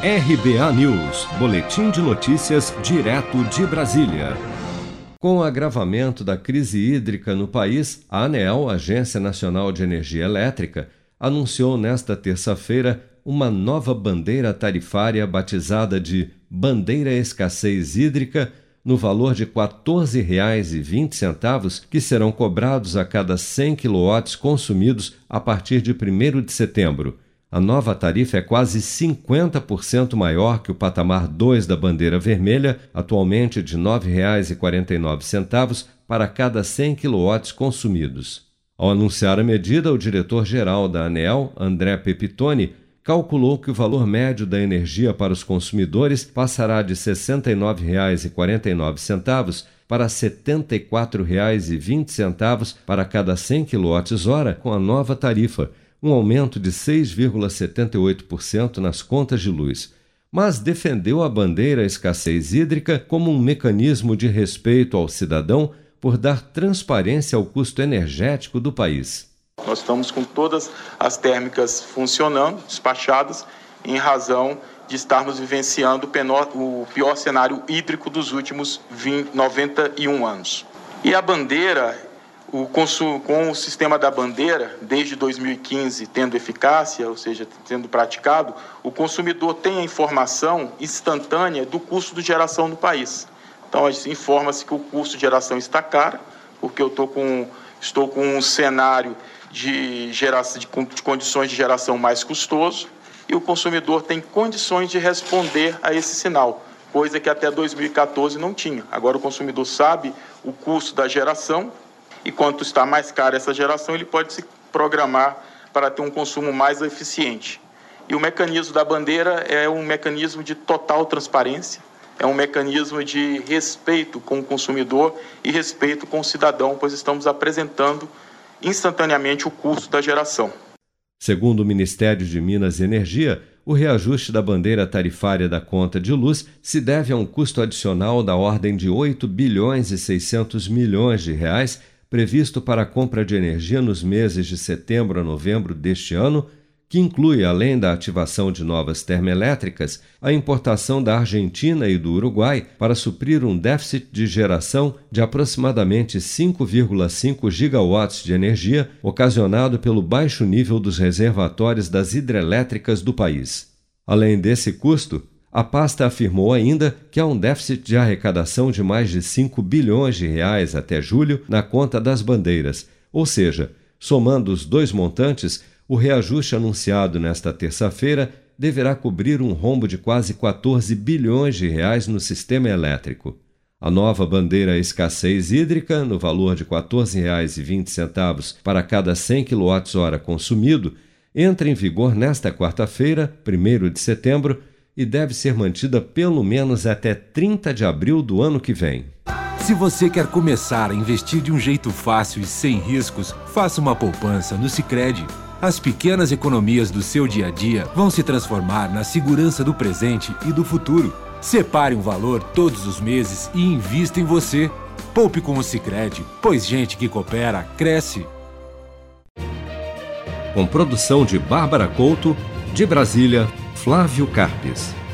RBA News, Boletim de Notícias, direto de Brasília. Com o agravamento da crise hídrica no país, a ANEEL, Agência Nacional de Energia Elétrica, anunciou nesta terça-feira uma nova bandeira tarifária batizada de Bandeira Escassez Hídrica, no valor de R$ 14,20, que serão cobrados a cada 100 kW consumidos a partir de 1 de setembro. A nova tarifa é quase 50% maior que o patamar 2 da bandeira vermelha, atualmente de R$ 9,49 para cada 100 kW consumidos. Ao anunciar a medida, o diretor-geral da ANEL, André Pepitone, calculou que o valor médio da energia para os consumidores passará de R$ 69,49 para R$ 74,20 para cada 100 kWh com a nova tarifa um aumento de 6,78% nas contas de luz, mas defendeu a bandeira escassez hídrica como um mecanismo de respeito ao cidadão por dar transparência ao custo energético do país. Nós estamos com todas as térmicas funcionando, despachadas, em razão de estarmos vivenciando o pior cenário hídrico dos últimos 20, 91 anos. E a bandeira o consumo, com o sistema da bandeira, desde 2015 tendo eficácia, ou seja, sendo praticado, o consumidor tem a informação instantânea do custo de geração no país. Então, informa-se que o custo de geração está caro, porque eu com, estou com um cenário de, geração, de, de condições de geração mais custoso, e o consumidor tem condições de responder a esse sinal, coisa que até 2014 não tinha. Agora o consumidor sabe o custo da geração e quanto está mais cara essa geração, ele pode se programar para ter um consumo mais eficiente. E o mecanismo da bandeira é um mecanismo de total transparência, é um mecanismo de respeito com o consumidor e respeito com o cidadão, pois estamos apresentando instantaneamente o custo da geração. Segundo o Ministério de Minas e Energia, o reajuste da bandeira tarifária da conta de luz se deve a um custo adicional da ordem de 8 bilhões e 600 milhões de reais previsto para a compra de energia nos meses de setembro a novembro deste ano, que inclui, além da ativação de novas termoelétricas, a importação da Argentina e do Uruguai para suprir um déficit de geração de aproximadamente 5,5 gigawatts de energia ocasionado pelo baixo nível dos reservatórios das hidrelétricas do país. Além desse custo, a pasta afirmou ainda que há um déficit de arrecadação de mais de 5 bilhões de reais até julho na conta das bandeiras, ou seja, somando os dois montantes, o reajuste anunciado nesta terça-feira deverá cobrir um rombo de quase 14 bilhões de reais no sistema elétrico. A nova bandeira escassez hídrica, no valor de R$ 14,20 para cada 100 kWh consumido, entra em vigor nesta quarta-feira, 1 de setembro, e deve ser mantida pelo menos até 30 de abril do ano que vem. Se você quer começar a investir de um jeito fácil e sem riscos, faça uma poupança no Sicredi. As pequenas economias do seu dia a dia vão se transformar na segurança do presente e do futuro. Separe um valor todos os meses e invista em você. Poupe com o Sicredi, pois gente que coopera cresce. Com produção de Bárbara Couto, de Brasília, Flávio Carpes.